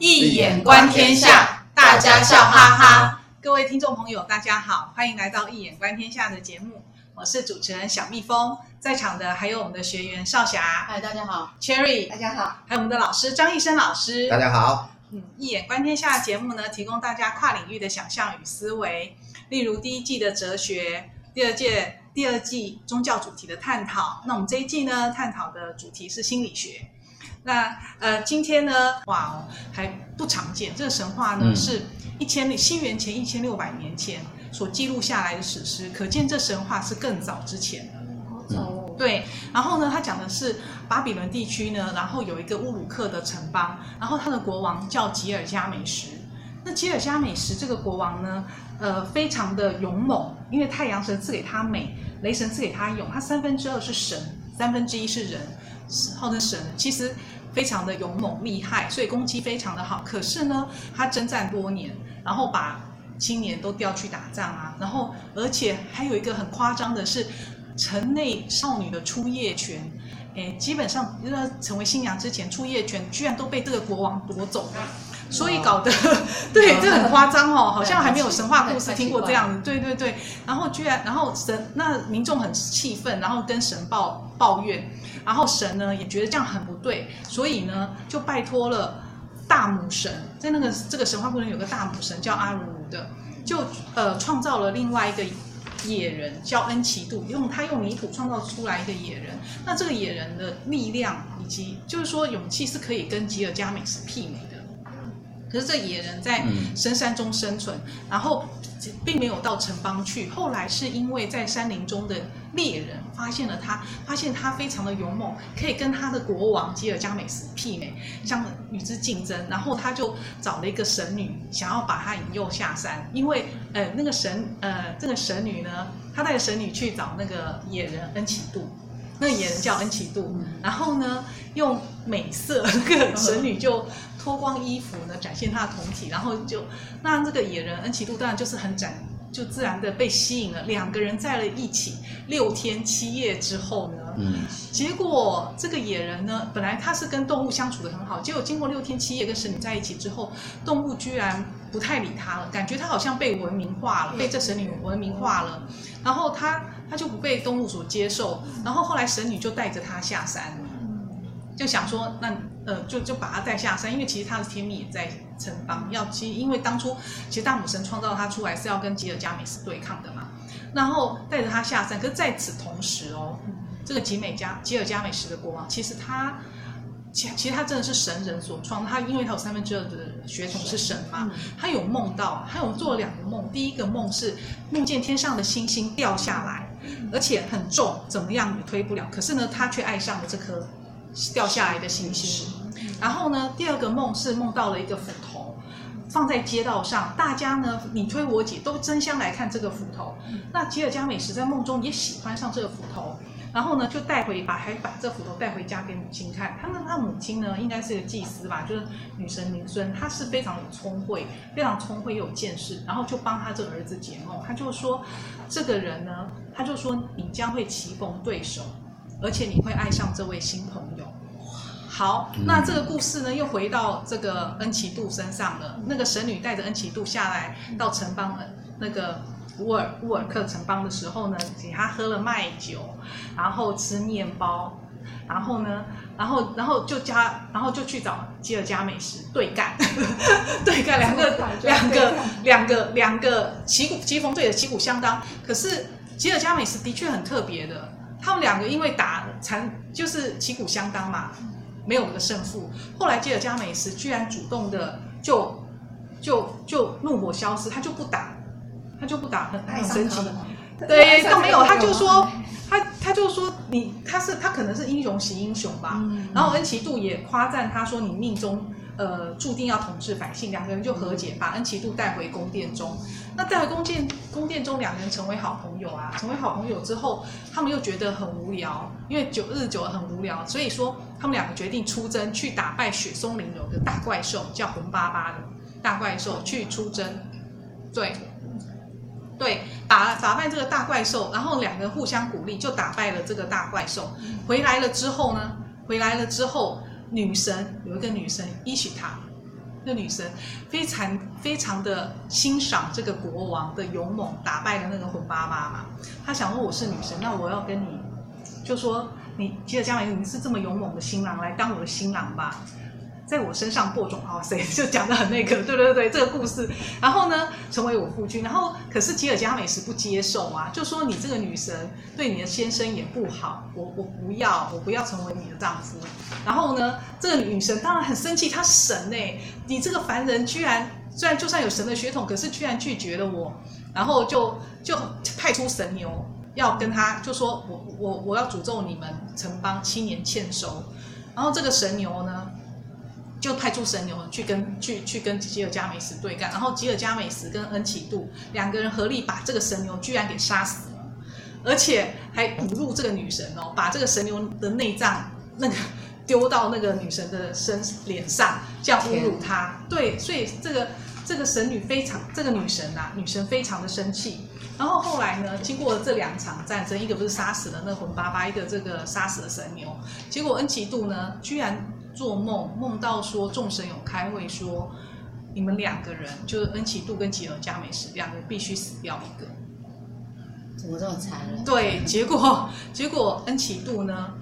易眼观天下，大家笑哈哈。各位听众朋友，大家好，欢迎来到《一眼观天下》的节目。我是主持人小蜜蜂，在场的还有我们的学员少霞，嗨，大家好；Cherry，大家好；还有我们的老师张义生老师，大家好。嗯，《一眼观天下》节目呢，提供大家跨领域的想象与思维，例如第一季的哲学，第二届第二季宗教主题的探讨。那我们这一季呢，探讨的主题是心理学。那呃，今天呢，哇哦，还不常见。这个神话呢，嗯、是一千西元前一千六百年前所记录下来的史诗，可见这神话是更早之前的。好早哦。对，然后呢，他讲的是巴比伦地区呢，然后有一个乌鲁克的城邦，然后他的国王叫吉尔加美什。那吉尔加美什这个国王呢，呃，非常的勇猛，因为太阳神赐给他美，雷神赐给他勇，他三分之二是神，三分之一是人，号称神。其实。非常的勇猛厉害，所以攻击非常的好。可是呢，他征战多年，然后把青年都调去打仗啊，然后而且还有一个很夸张的是，城内少女的出夜权，诶，基本上要成为新娘之前，出夜权居然都被这个国王夺走了，所以搞得 对，这很夸张哦，好像还没有神话故事听过这样子，对对对。然后居然，然后神那民众很气愤，然后跟神抱抱怨。然后神呢也觉得这样很不对，所以呢就拜托了大母神，在那个这个神话故事有个大母神叫阿鲁鲁的，就呃创造了另外一个野人叫恩奇杜，用他用泥土创造出来一个野人。那这个野人的力量以及就是说勇气是可以跟吉尔加美什媲美的。可是这野人在深山中生存，嗯、然后并没有到城邦去。后来是因为在山林中的猎人发现了他，发现他非常的勇猛，可以跟他的国王吉尔加美什媲美，相与之竞争。然后他就找了一个神女，想要把他引诱下山。因为呃那个神呃这个神女呢，他带着神女去找那个野人恩奇杜，那个野人叫恩奇杜，然后呢用美色，那个神女就。脱光衣服呢，展现她的胴体，然后就那这个野人恩奇杜当然就是很展，就自然的被吸引了。两个人在了一起六天七夜之后呢，嗯，结果这个野人呢，本来他是跟动物相处的很好，结果经过六天七夜跟神女在一起之后，动物居然不太理他了，感觉他好像被文明化了，被这神女文明化了，然后他他就不被动物所接受，然后后来神女就带着他下山。就想说，那呃，就就把他带下山，因为其实他的天命也在城邦。要其实因为当初其实大母神创造他出来是要跟吉尔加美什对抗的嘛，然后带着他下山。可是在此同时哦，这个吉美加吉尔加美什的国王，其实他其其实他真的是神人所创。他因为他有三分之二的血统是神嘛，他有梦到，他有做了两个梦。第一个梦是梦见天上的星星掉下来，而且很重，怎么样也推不了。可是呢，他却爱上了这颗。掉下来的星星，然后呢，第二个梦是梦到了一个斧头，放在街道上，大家呢你推我挤都争相来看这个斧头。那吉尔加美什在梦中也喜欢上这个斧头，然后呢就带回把还把这斧头带回家给母亲看。他们他母亲呢应该是个祭司吧，就是女神明孙，她是非常有聪慧，非常聪慧又有见识，然后就帮他这个儿子解梦。他就说这个人呢，他就说你将会棋逢对手。而且你会爱上这位新朋友。好，那这个故事呢，又回到这个恩奇杜身上了。那个神女带着恩奇杜下来到城邦，那个乌尔乌尔克城邦的时候呢，给他喝了麦酒，然后吃面包，然后呢，然后然后就加，然后就去找吉尔加美什对干，对干两个两个两个两个旗鼓棋逢对的旗鼓相当。可是吉尔加美什的确很特别的。他们两个因为打残，就是旗鼓相当嘛，没有个胜负。后来吉尔加美什居然主动的就就就怒火消失，他就不打，他就不打，很很神奇。对，他没有，他就说他他就说你他是他可能是英雄惜英雄吧。嗯、然后恩奇杜也夸赞他说你命中。呃，注定要统治百姓，两个人就和解，把恩奇杜带回宫殿中。那带回宫殿，宫殿中两个人成为好朋友啊。成为好朋友之后，他们又觉得很无聊，因为久日久了很无聊，所以说他们两个决定出征，去打败雪松林有个大怪兽，叫红巴巴的大怪兽，去出征。对，对，打打败这个大怪兽，然后两个人互相鼓励，就打败了这个大怪兽。回来了之后呢，回来了之后。女神有一个女神伊许塔，那女神非常非常的欣赏这个国王的勇猛，打败了那个浑巴巴嘛。她想说我是女神，那我要跟你，就说你吉尔伽美什，你是这么勇猛的新郎，来当我的新郎吧。在我身上播种，哇塞，就讲得很那个，对对对，这个故事。然后呢，成为我夫君。然后，可是吉尔伽美什不接受啊，就说你这个女神对你的先生也不好，我我不要，我不要成为你的丈夫。然后呢，这个女神当然很生气，她神哎，你这个凡人居然，虽然就算有神的血统，可是居然拒绝了我，然后就就派出神牛要跟他，就说我我我要诅咒你们城邦七年欠收。然后这个神牛呢？就派出神牛去跟去去跟吉尔伽美什对干，然后吉尔伽美什跟恩奇杜两个人合力把这个神牛居然给杀死了，而且还侮辱这个女神哦，把这个神牛的内脏那个丢到那个女神的身脸上，这样侮辱她。对，所以这个这个神女非常这个女神呐、啊，女神非常的生气。然后后来呢，经过这两场战争，一个不是杀死了那个浑巴巴，一个这个杀死了神牛，结果恩奇杜呢居然。做梦梦到说众神有开会说，你们两个人就是恩奇杜跟吉尔加美什两个人必须死掉一个，怎么这么残忍？对，结果结果恩奇杜呢，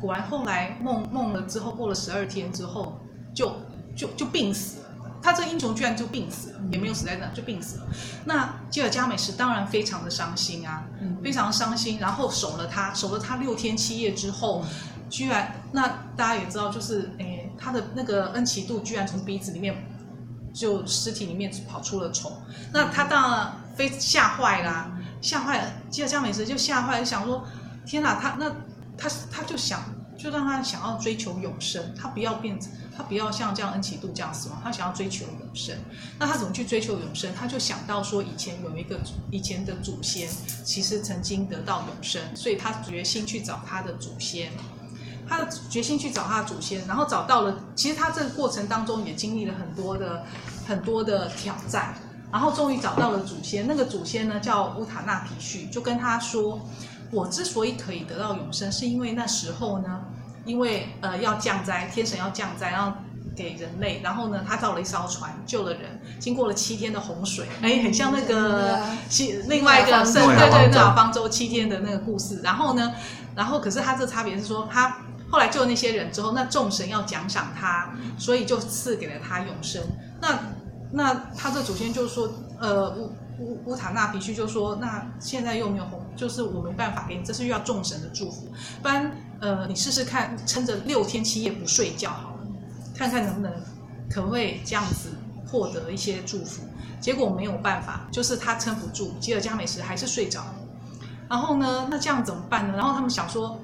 果然后来梦梦了之后，过了十二天之后就就就病死了。他这个英雄居然就病死了，也没有死在那，就病死了。那吉尔加美什当然非常的伤心啊，非常伤心，然后守了他，守了他六天七夜之后。居然，那大家也知道，就是诶，他的那个恩奇杜居然从鼻子里面，就尸体里面跑出了虫，那他当然非吓坏啦，吓坏了，吉尔伽美什就吓坏了，想说，天哪，他那他他就想，就让他想要追求永生，他不要变，他不要像这样恩奇杜这样死亡，他想要追求永生，那他怎么去追求永生？他就想到说，以前有一个以前的祖先，其实曾经得到永生，所以他决心去找他的祖先。他的决心去找他的祖先，然后找到了。其实他这个过程当中也经历了很多的很多的挑战，然后终于找到了祖先。那个祖先呢叫乌塔纳皮旭，就跟他说：“我之所以可以得到永生，是因为那时候呢，因为呃要降灾，天神要降灾，然后给人类。然后呢，他造了一艘船，救了人。经过了七天的洪水，哎，很像那个西另外一个圣对对诺亚方舟七天的那个故事。然后呢，然后可是他这差别是说他。后来救了那些人之后，那众神要奖赏他，所以就赐给了他永生。那那他的祖先就说，呃，乌乌乌塔纳皮绪就说，那现在又没有红，就是我没办法给你，这是又要众神的祝福。不然，呃，你试试看，撑着六天七夜不睡觉好了，看看能不能，可不可以这样子获得一些祝福。结果没有办法，就是他撑不住，吉尔加美什还是睡着了。然后呢，那这样怎么办呢？然后他们想说。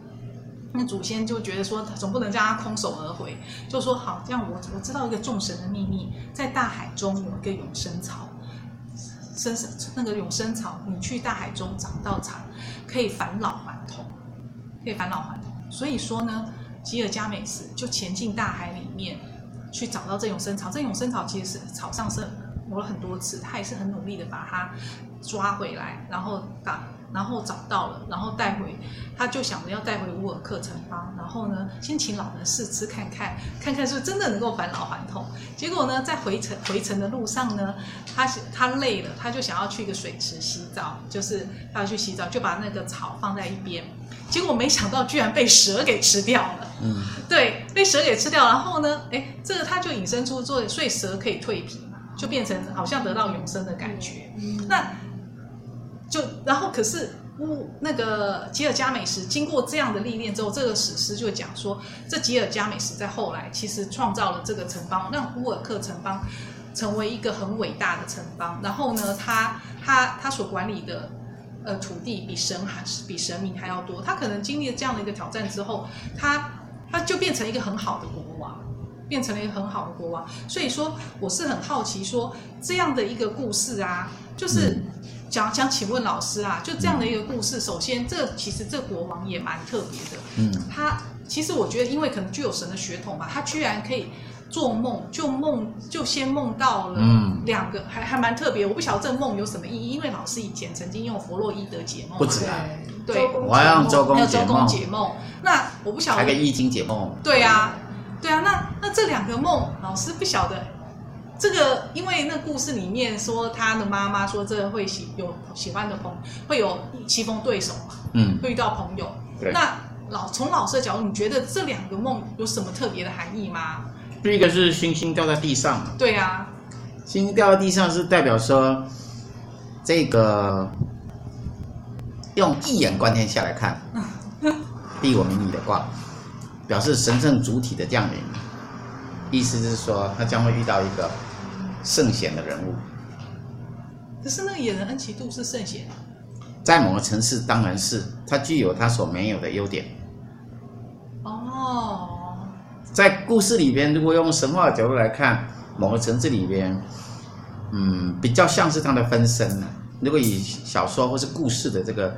那祖先就觉得说，总不能叫他空手而回，就说好，这样我我知道一个众神的秘密，在大海中有一个永生草，生那个永生草，你去大海中找到它，可以返老还童，可以返老还童。所以说呢，吉尔伽美什就潜进大海里面去找到这永生草。这永生草其实是草上是磨了很多次，他也是很努力的把它抓回来，然后打。然后找到了，然后带回，他就想着要带回乌尔克城邦，然后呢，先请老人试吃看看，看看是不是真的能够返老还童。结果呢，在回程回程的路上呢，他他累了，他就想要去一个水池洗澡，就是他要去洗澡，就把那个草放在一边，结果没想到居然被蛇给吃掉了。嗯，对，被蛇给吃掉，然后呢，哎，这个他就引申出做，所以蛇可以蜕皮嘛，就变成好像得到永生的感觉。那。就然后，可是乌那个吉尔伽美什经过这样的历练之后，这个史诗就讲说，这吉尔伽美什在后来其实创造了这个城邦，让乌尔克城邦成为一个很伟大的城邦。然后呢，他他他所管理的呃土地比神还是比神明还要多。他可能经历了这样的一个挑战之后，他他就变成一个很好的国王，变成了一个很好的国王。所以说，我是很好奇说这样的一个故事啊，就是。嗯想想请问老师啊，就这样的一个故事，首先，这其实这国王也蛮特别的。嗯，他其实我觉得，因为可能具有神的血统吧，他居然可以做梦，就梦就先梦到了两个，嗯、还还蛮特别。我不晓得这梦有什么意义，因为老师以前曾经用弗洛伊德解梦，不止啊，对，我还用周公解梦，解梦。那我不晓得，还有个易经解梦。对啊，对啊，那那这两个梦，老师不晓得。这个因为那故事里面说他的妈妈说这个会喜有喜欢的朋会有棋逢对手嘛，嗯，会遇到朋友。那老从老师的角度，你觉得这两个梦有什么特别的含义吗？第一个是星星掉在地上，对啊，星星掉在地上是代表说这个用一眼观天下来看，地我明你的卦，表示神圣主体的降临，意思是说他将会遇到一个圣贤的人物。可是那个野人恩奇杜是圣贤，在某个城市当然是他具有他所没有的优点。哦，在故事里边，如果用神话的角度来看，某个城市里边，嗯，比较像是他的分身呢。如果以小说或是故事的这个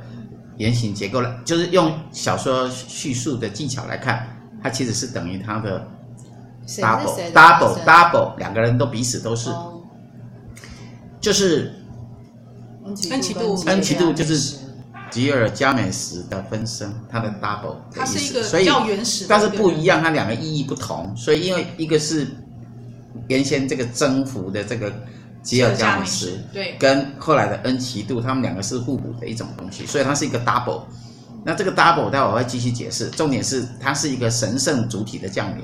原型结构来，就是用小说叙述的技巧来看，它其实是等于他的 double 谁 double 谁 double 两个人都彼此都是，哦。就是恩恩奇度恩奇度就是吉尔加美什的分身，他的 double 的意思，它是一个所以但是不一样，它两个意义不同，所以因为一个是原先这个征服的这个吉尔加美什，对，跟后来的恩奇度，他们两个是互补的一种东西，所以它是一个 double。那这个 double 待会我会继续解释，重点是它是一个神圣主体的降临，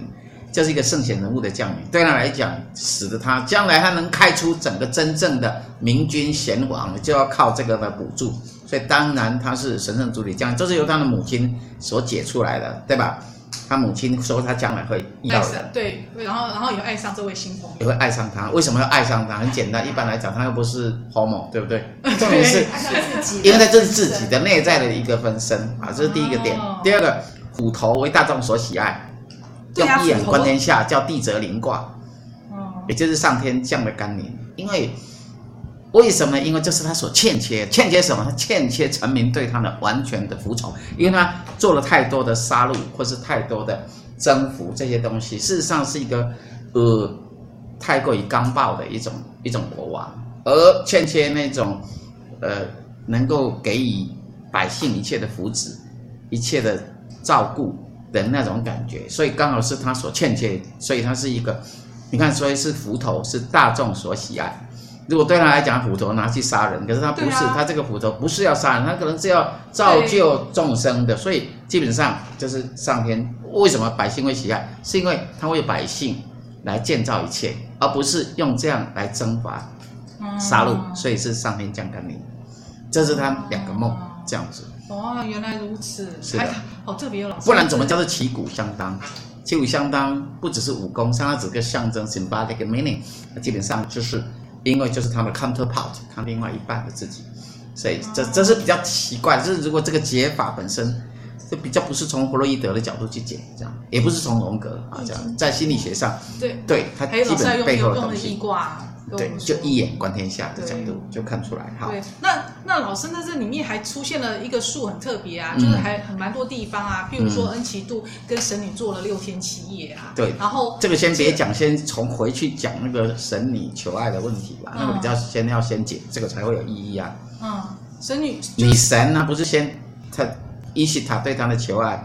就是一个圣贤人物的降临，对他来讲，使得他将来他能开出整个真正的明君贤王，就要靠这个的补助。所以当然他是神圣主体降临，这是由他的母亲所解出来的，对吧？他母亲说他将来会遇到人，对，然后然后也会爱上这位新朋友，也会爱上他。为什么要爱上他？很简单，一般来讲，他又不是 homo，对不对？重点是，因为他这是自己的内在的一个分身啊，这是第一个点。第二个，虎头为大众所喜爱，用对啊一眼观天下，叫地泽临卦，哦，也就是上天降的甘霖。因为为什么？因为这是他所欠缺，欠缺什么？他欠缺臣民对他的完全的服从，因为他做了太多的杀戮，或是太多的征服这些东西，事实上是一个呃太过于刚暴的一种一种国王，而欠缺那种呃能够给予百姓一切的福祉、一切的照顾的那种感觉，所以刚好是他所欠缺，所以他是一个，你看，所以是斧头，是大众所喜爱。如果对他来讲，斧头拿去杀人，可是他不是，啊他这个斧头不是要杀人，他可能是要造就众生的，所以基本上就是上天为什么百姓会喜爱，是因为他为百姓来建造一切，而不是用这样来征伐、杀戮，所以是上天降甘霖。这是他两个梦这样子。哦，原来如此，是的。还好特别有老师，不然怎么叫做旗鼓相当？旗鼓相当不只是武功，像它只个象征 symbolic meaning，基本上就是因为就是他的 counterpart，他另外一半的自己，所以这这是比较奇怪。就是如果这个解法本身就比较不是从弗洛伊德的角度去解，这样也不是从荣格啊这样，在心理学上，对对他基本背后用用的东西，对，就一眼观天下的角度就看出来。好，对，那那老师在这里面还出现了一个数很特别啊，嗯。就是还很蛮多地方啊，譬如说恩奇度跟神女做了六天七夜啊，对。然后这个先别讲，先从回去讲那个神女求爱的问题吧，那个比较先要先解，这个才会有意义啊。嗯，神女女神呢、啊，不是先他伊西塔对他的求爱，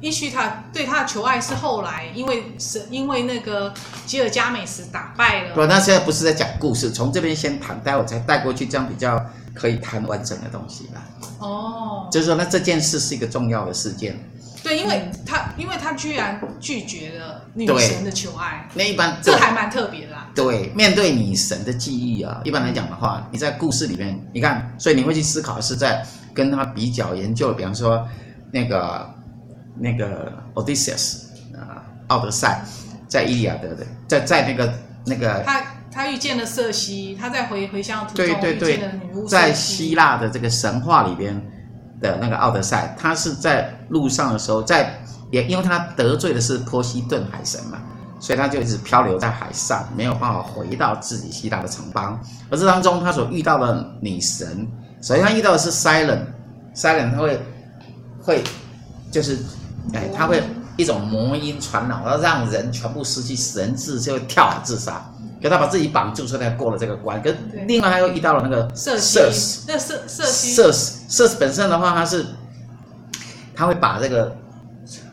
伊许他对他的求爱是后来因为是因为那个吉尔加美什打败了，不，那现在不是在讲故事，从这边先谈，待会才带过去，这样比较可以谈完整的东西吧。哦，就是说，那这件事是一个重要的事件。对，因为他因为他居然拒绝了女神的求爱，那一般这还蛮特别的啦。对，面对女神的记忆啊，一般来讲的话，你在故事里面，你看，所以你会去思考，是在跟他比较研究，比方说那个那个 Odysseus 啊，奥德赛，在伊利亚德的，在在那个那个，他他遇见了瑟西，他在回回乡的途中对对对遇见了女巫瑟西，在希腊的这个神话里边的那个奥德赛，他是在路上的时候，在也因为他得罪的是波西顿海神嘛，所以他就一直漂流在海上，没有办法回到自己希腊的城邦。而这当中他所遇到的女神，首先他遇到的是 Silent，Silent 他会会就是哎，他会一种魔音传脑，然后让人全部失去神智，就会跳海自杀。可他把自己绑住，所以他过了这个关。跟另外他又遇到了那个瑟瑟西，那瑟瑟西瑟本身的话，他是他会把这个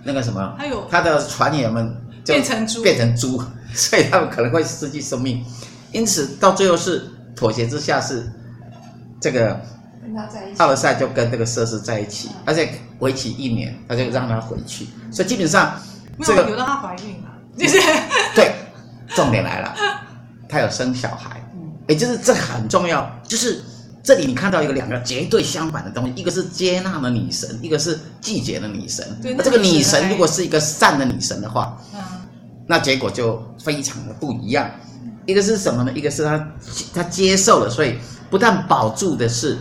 那个什么，他的船员们就变成猪变成猪，所以他们可能会失去生命。因此到最后是妥协之下是这个奥德赛就跟这个设施在一起，而且为期一年，他就让他回去。所以基本上这个没有留到她怀孕了，就是 对，重点来了，他有生小孩，也就是这很重要，就是。这里你看到一个两个绝对相反的东西，一个是接纳的女神，一个是拒绝的女神。那这个女神如果是一个善的女神的话，嗯、那结果就非常的不一样。一个是什么呢？一个是他他接受了，所以不但保住的是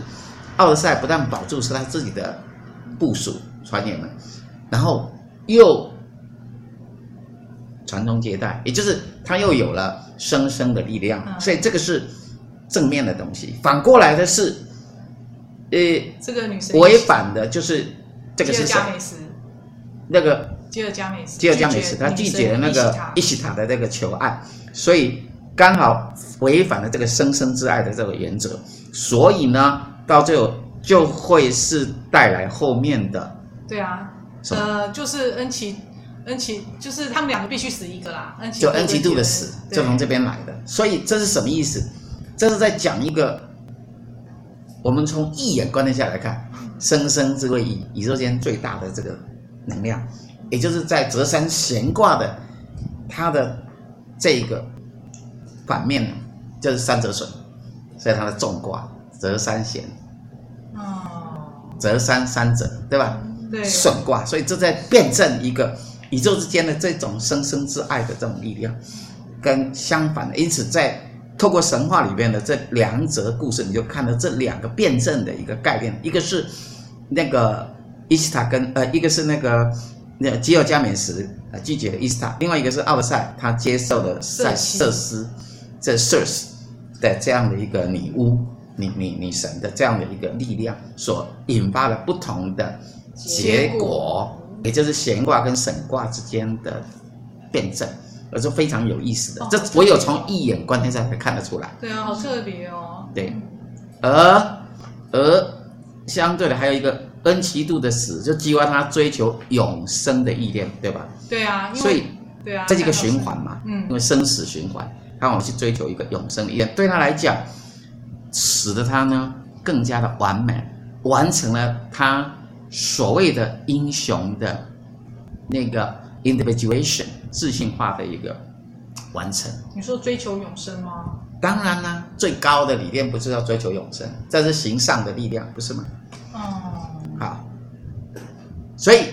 奥德赛，不但保住是他自己的部署船员们，然后又传宗接代，也就是他又有了生生的力量，嗯、所以这个是。正面的东西，反过来的是，呃，这个女生违反的就是这个是谁？那个吉尔加美什，吉尔加美什，他拒绝了那个伊西塔的那个求爱，所以刚好违反了这个生生之爱的这个原则，所以呢，到最后就会是带来后面的。对啊，呃，就是恩奇，恩奇就是他们两个必须死一个啦，恩奇就恩奇度的死就从这边来的，所以这是什么意思？这是在讲一个，我们从一眼观念下来看，生生之谓宇，宇宙间最大的这个能量，也就是在泽山悬挂的它的这个反面就是三折损，所以它的重卦泽山咸，哦，折三三折，对吧？对，损卦，所以这在辩证一个宇宙之间的这种生生之爱的这种力量，跟相反的，因此在。透过神话里面的这两则故事，你就看到这两个辩证的一个概念，一个是那个伊斯塔跟呃，一个是那个那吉尔加美什呃拒绝了伊斯塔，另外一个是奥德赛他接受了塞瑟斯这 Circe 的这样的一个女巫女女女神的这样的一个力量所引发的不同的结果，也就是闲卦跟神卦之间的辩证。而是非常有意思的，哦、这唯有从一眼观天下才看得出来。对啊，好特别哦。对，而而相对的还有一个恩奇度的死，就激发他追求永生的意念，对吧？对啊，所以对啊，这是一个循环嘛，嗯，因为生死循环，他往去追求一个永生的意念，对他来讲，使得他呢更加的完美，完成了他所谓的英雄的那个 individuation。自信化的一个完成。你说追求永生吗？当然啦，最高的理念不是要追求永生，这是行善的力量，不是吗？哦、嗯，好，所以，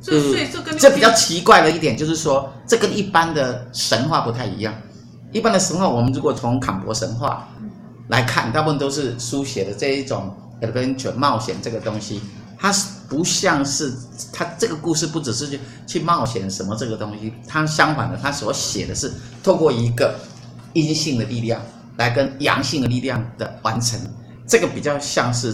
这所以这跟这比较奇怪的一点就是说，这跟一般的神话不太一样。一般的神话，我们如果从坎伯神话来看，大部分都是书写的这一种 adventure 冒险这个东西。它是不像是它这个故事不只是去去冒险什么这个东西，它相反的，它所写的是透过一个阴性的力量来跟阳性的力量的完成，这个比较像是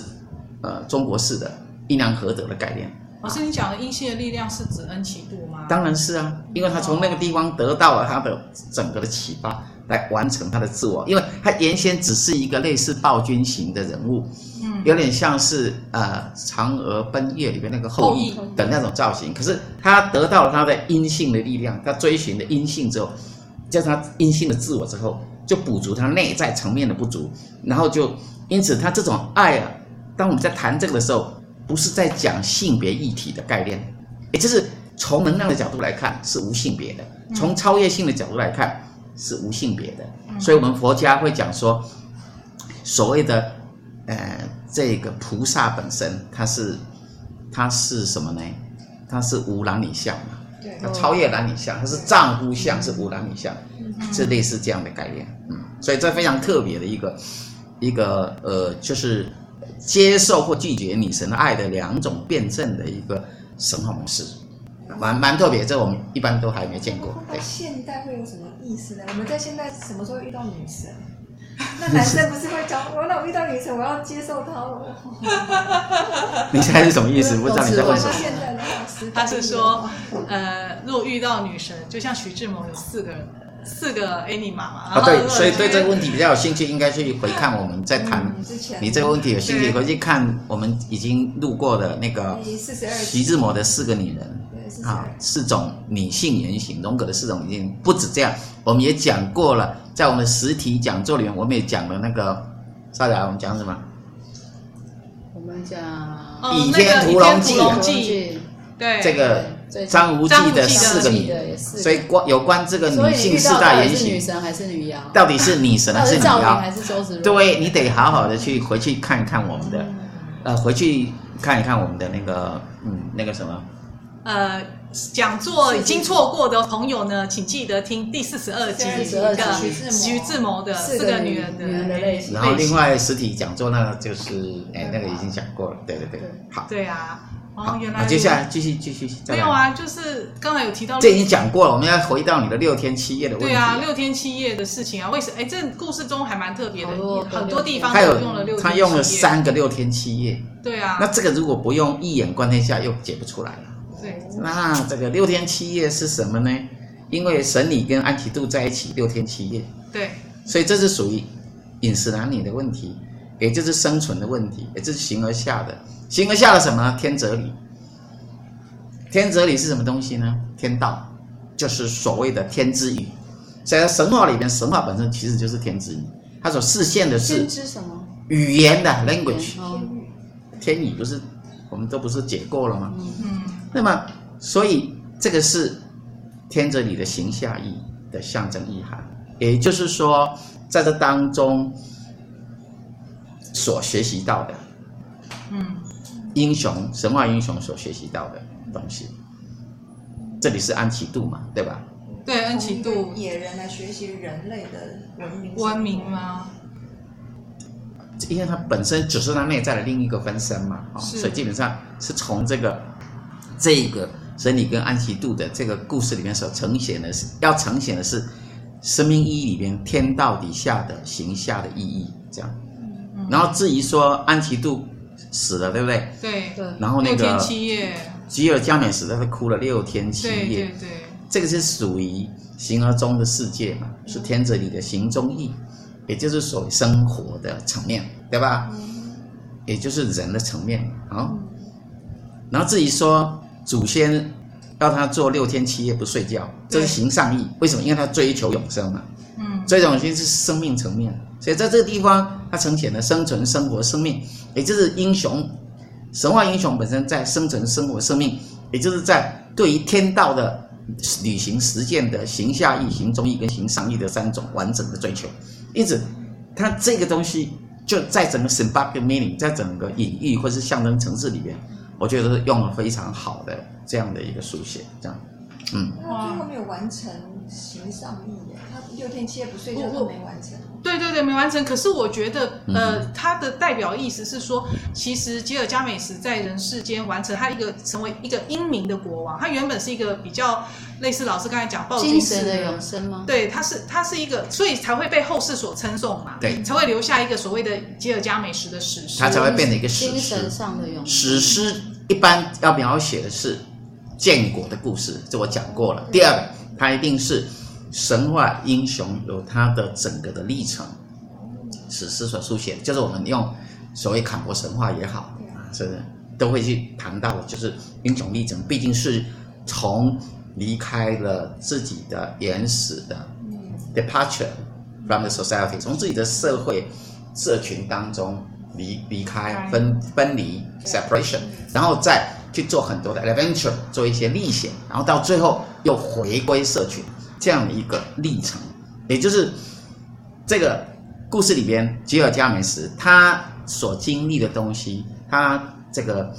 呃中国式的阴阳合德的概念。老师，你讲的阴性的力量是指恩奇度吗？当然是啊，因为他从那个地方得到了他的整个的启发，来完成他的自我，因为他原先只是一个类似暴君型的人物。有点像是呃《嫦娥奔月》里面那个后羿的那种造型，可是他得到了他的阴性的力量，他追寻的阴性之后，加上他阴性的自我之后，就补足他内在层面的不足，然后就因此他这种爱啊，当我们在谈这个的时候，不是在讲性别议题的概念，也就是从能量的角度来看是无性别的，从超越性的角度来看是无性别的，所以我们佛家会讲说，所谓的呃。这个菩萨本身，它是，它是什么呢？它是无男女相嘛，对，它超越男女相，它是丈夫相，是无男女相，是类似这样的概念，嗯，所以这非常特别的一个，一个呃，就是接受或拒绝女神的爱的两种辩证的一个神话模式，蛮蛮特别，这我们一般都还没见过。那现代会有什么意思呢？我们在现代什么时候遇到女神？那男生不是会讲我？那我遇到女神，我要接受她了。你现在是什么意思？不知道你在问什么。他是说，呃，如果遇到女神，就像徐志摩有四个四个 Anima 嘛。啊，对，所以对这个问题比较有兴趣，应该去回看我们在谈。你这个问题有兴趣，回去看我们已经录过的那个徐志摩的四个女人。啊，四种女性原型，荣格的四种原型不止这样，我们也讲过了，在我们的实体讲座里面，我们也讲了那个，莎雅，我们讲什么？我们讲倚天屠龙记对，这个张无忌的四个女，所以关有关这个女性四大原型，女神还是女妖？到底是女神还是女妖？还是周芷若？对，你得好好的去回去看一看我们的，呃，回去看一看我们的那个，嗯，那个什么，呃，讲座已经错过的朋友呢，请记得听第四十二集的徐志摩的四个女人的类型。然后另外实体讲座呢，就是哎，那个已经讲过了，对对对，好。对啊。哦，原来。接下来继续继续。没有啊，就是刚才有提到。这已经讲过了，我们要回到你的六天七夜的问题。对啊，六天七夜的事情啊，为什么？哎，这故事中还蛮特别的，很多地方都用了六天七夜。他用了三个六天七夜。对啊。那这个如果不用一眼观天下，又解不出来了。对。那这个六天七夜是什么呢？因为神女跟安提度在一起六天七夜。对。所以这是属于饮食男女的问题，也就是生存的问题，也就是形而下的。形而下的什么？天哲理。天哲理是什么东西呢？天道，就是所谓的天之语。在神话里面，神话本身其实就是天之语，它所实现的是什么语言的 language。天语不是我们都不是解过了吗？嗯。那么，所以这个是天哲理的形下意的象征意涵，也就是说，在这当中所学习到的，嗯。英雄神话英雄所学习到的东西，这里是安琪度嘛，对吧？对，安琪度野人来学习人类的文明文明吗？因为它本身只是它内在的另一个分身嘛，哦，所以基本上是从这个这个神女跟安琪度的这个故事里面所呈现的是，要呈现的是生命意义里边天道底下的形下的意义，这样。然后至于说安琪度。死了，对不对？对对。然后那个六天七夜，吉尔加美什他是哭了六天七夜。对对对。这个是属于形而中的世界嘛，是天者里的行中意，也就是所谓生活的层面，对吧？嗯。也就是人的层面啊。然后至于说祖先要他做六天七夜不睡觉，这是行上意。为什么？因为他追求永生嘛。嗯。追求永生是生命层面。所以在这个地方，它呈现的生存、生活、生命，也就是英雄、神话英雄本身在生存、生活、生命，也就是在对于天道的履行实践的行下义、行中义跟行上义的三种完整的追求。因此，它这个东西就在整个 symbolic meaning，在整个隐喻或是象征层次里边，我觉得是用了非常好的这样的一个书写，这样。嗯，他最后没有完成形上义耶，六天七夜不睡觉都没完成。对对对，没完成。可是我觉得，呃，他的代表意思是说，其实吉尔伽美什在人世间完成他一个成为一个英明的国王。他原本是一个比较类似老师刚才讲暴君式的永生吗？对，他是他是一个，所以才会被后世所称颂嘛。对，才会留下一个所谓的吉尔伽美什的史诗。他才会变成一个史诗。精神上的永生。史诗一般要描写的是。建国的故事，这我讲过了。第二个，它一定是神话英雄有他的整个的历程，史诗所书写，就是我们用所谓坎伯神话也好啊，是都会去谈到的，就是英雄历程，毕竟是从离开了自己的原始的 departure from the society，从自己的社会社群当中离离开分分离 separation，然后再。去做很多的 adventure，做一些历险，然后到最后又回归社群，这样的一个历程，也就是这个故事里边吉尔伽美什他所经历的东西，他这个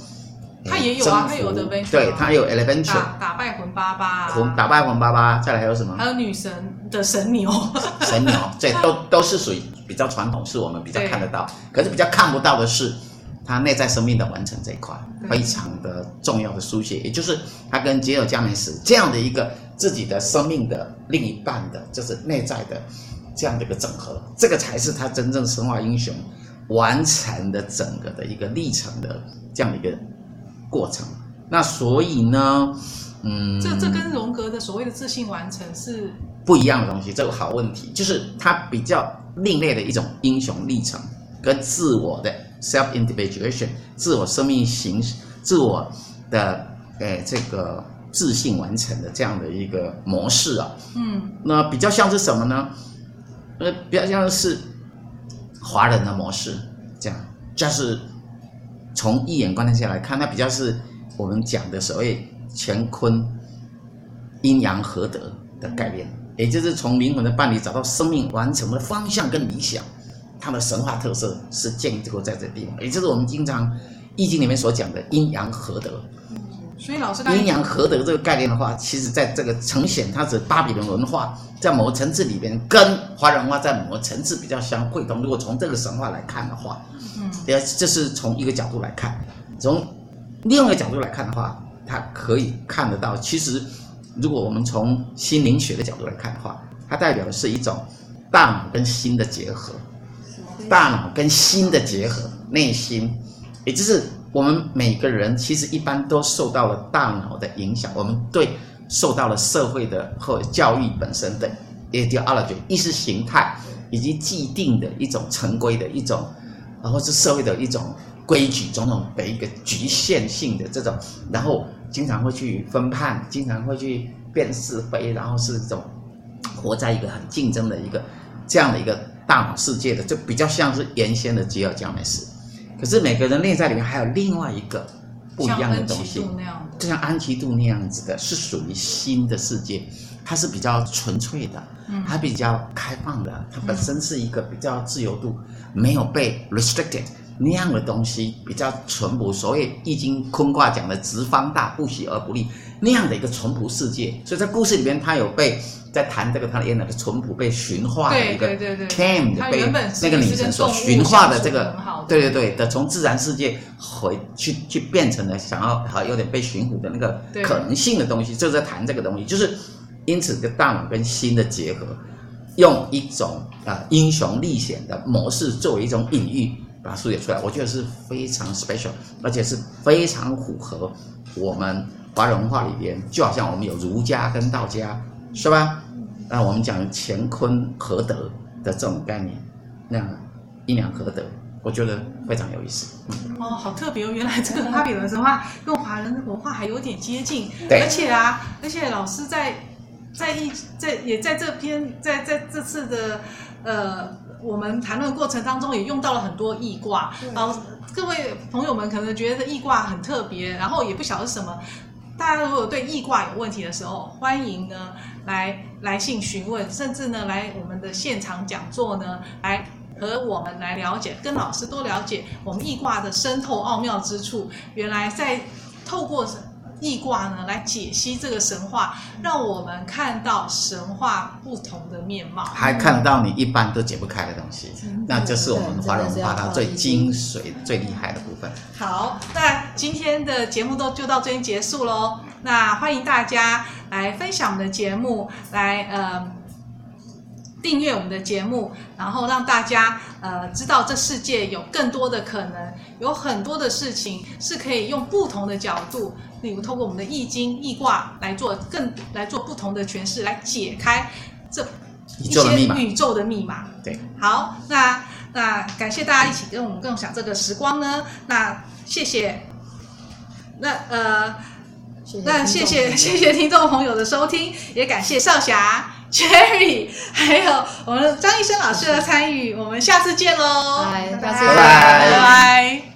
他也有啊，他有的 adventure，对他有 adventure，打，打败魂巴巴，啊，魂打败魂巴巴，再来还有什么？还有女神的神牛，神牛，这都都是属于比较传统，是我们比较看得到，可是比较看不到的是。他内在生命的完成这一块非常的重要的书写，也就是他跟吉尔伽美什这样的一个自己的生命的另一半的，就是内在的这样的一个整合，这个才是他真正神话英雄完成的整个的一个历程的这样的一个过程。那所以呢，嗯，这这跟荣格的所谓的自信完成是不一样的东西。这个好问题，就是他比较另类的一种英雄历程跟自我的。self individuation，自我生命形式，自我的诶这个自信完成的这样的一个模式啊。嗯，那比较像是什么呢？呃，比较像是华人的模式，这样就是从一眼观察下来看，那比较是我们讲的所谓乾坤阴阳合德的概念，也就是从灵魂的伴侣找到生命完成的方向跟理想，它的神话特色是建构在这地方，也就是我们经常易经里面所讲的阴阳合德。所以老师，阴阳合德这个概念的话，其实在这个呈现，它是巴比伦文化在某个层次里边跟华人文化在某个层次比较相会通。如果从这个神话来看的话，嗯，这是从一个角度来看；从另外一个角度来看的话，它可以看得到，其实如果我们从心灵学的角度来看的话，它代表的是一种大脑跟心的结合，大脑跟心的结合，内心，也就是。我们每个人其实一般都受到了大脑的影响，我们对受到了社会的或教育本身的 ideology 意识形态以及既定的一种成规的一种，然后是社会的一种规矩种种的一个局限性的这种，然后经常会去分判，经常会去辨是非，然后是这种活在一个很竞争的一个这样的一个大脑世界的，就比较像是原先的吉尔伽美什。可是每个人内在里面还有另外一个不一样的东西，就像安琪度那样子的，是属于新的世界，它是比较纯粹的，它比较开放的，它本身是一个比较自由度没有被 restricted 那样的东西，比较淳朴。所谓易经坤卦讲的“直方大，不喜而不立”那样的一个淳朴世界，所以在故事里面，他有被。在谈这个，他的那个淳朴被驯化的一个 came 的被那个女神所驯化的这个，对对对的，从自然世界回去去变成了想要好有点被驯服的那个可能性的东西，就是在谈这个东西，就是因此这个大脑跟心的结合，用一种啊英雄历险的模式作为一种隐喻，把它书写出来，我觉得是非常 special，而且是非常符合我们华人文化里边，就好像我们有儒家跟道家。是吧？那我们讲乾坤合德的这种概念，那阴阳合德，我觉得非常有意思。嗯、哦，好特别哦！原来这个巴比伦神话跟华人的文化还有点接近。而且啊，而且老师在在一在也在这篇在在这次的呃我们谈论过程当中也用到了很多易卦。然后各位朋友们可能觉得易卦很特别，然后也不晓得是什么。大家如果对易卦有问题的时候，欢迎呢来来信询问，甚至呢来我们的现场讲座呢，来和我们来了解，跟老师多了解我们易卦的深透奥妙之处。原来在透过易卦呢来解析这个神话，让我们看到神话不同的面貌，还看到你一般都解不开的东西，嗯、那就是我们华人文化它最精髓、最厉害的部分。好，那今天的节目都就到这边结束喽。那欢迎大家来分享我们的节目，来呃。订阅我们的节目，然后让大家呃知道这世界有更多的可能，有很多的事情是可以用不同的角度，例如透过我们的易经、易卦来做更来做不同的诠释，来解开这一些宇宙的密码。对，好，那那感谢大家一起跟我们共享这个时光呢。那谢谢，那呃，谢谢那谢谢谢谢听众朋友的收听，也感谢少霞。Cherry，还有我们张医生老师的参与，我们下次见喽！拜拜，拜拜。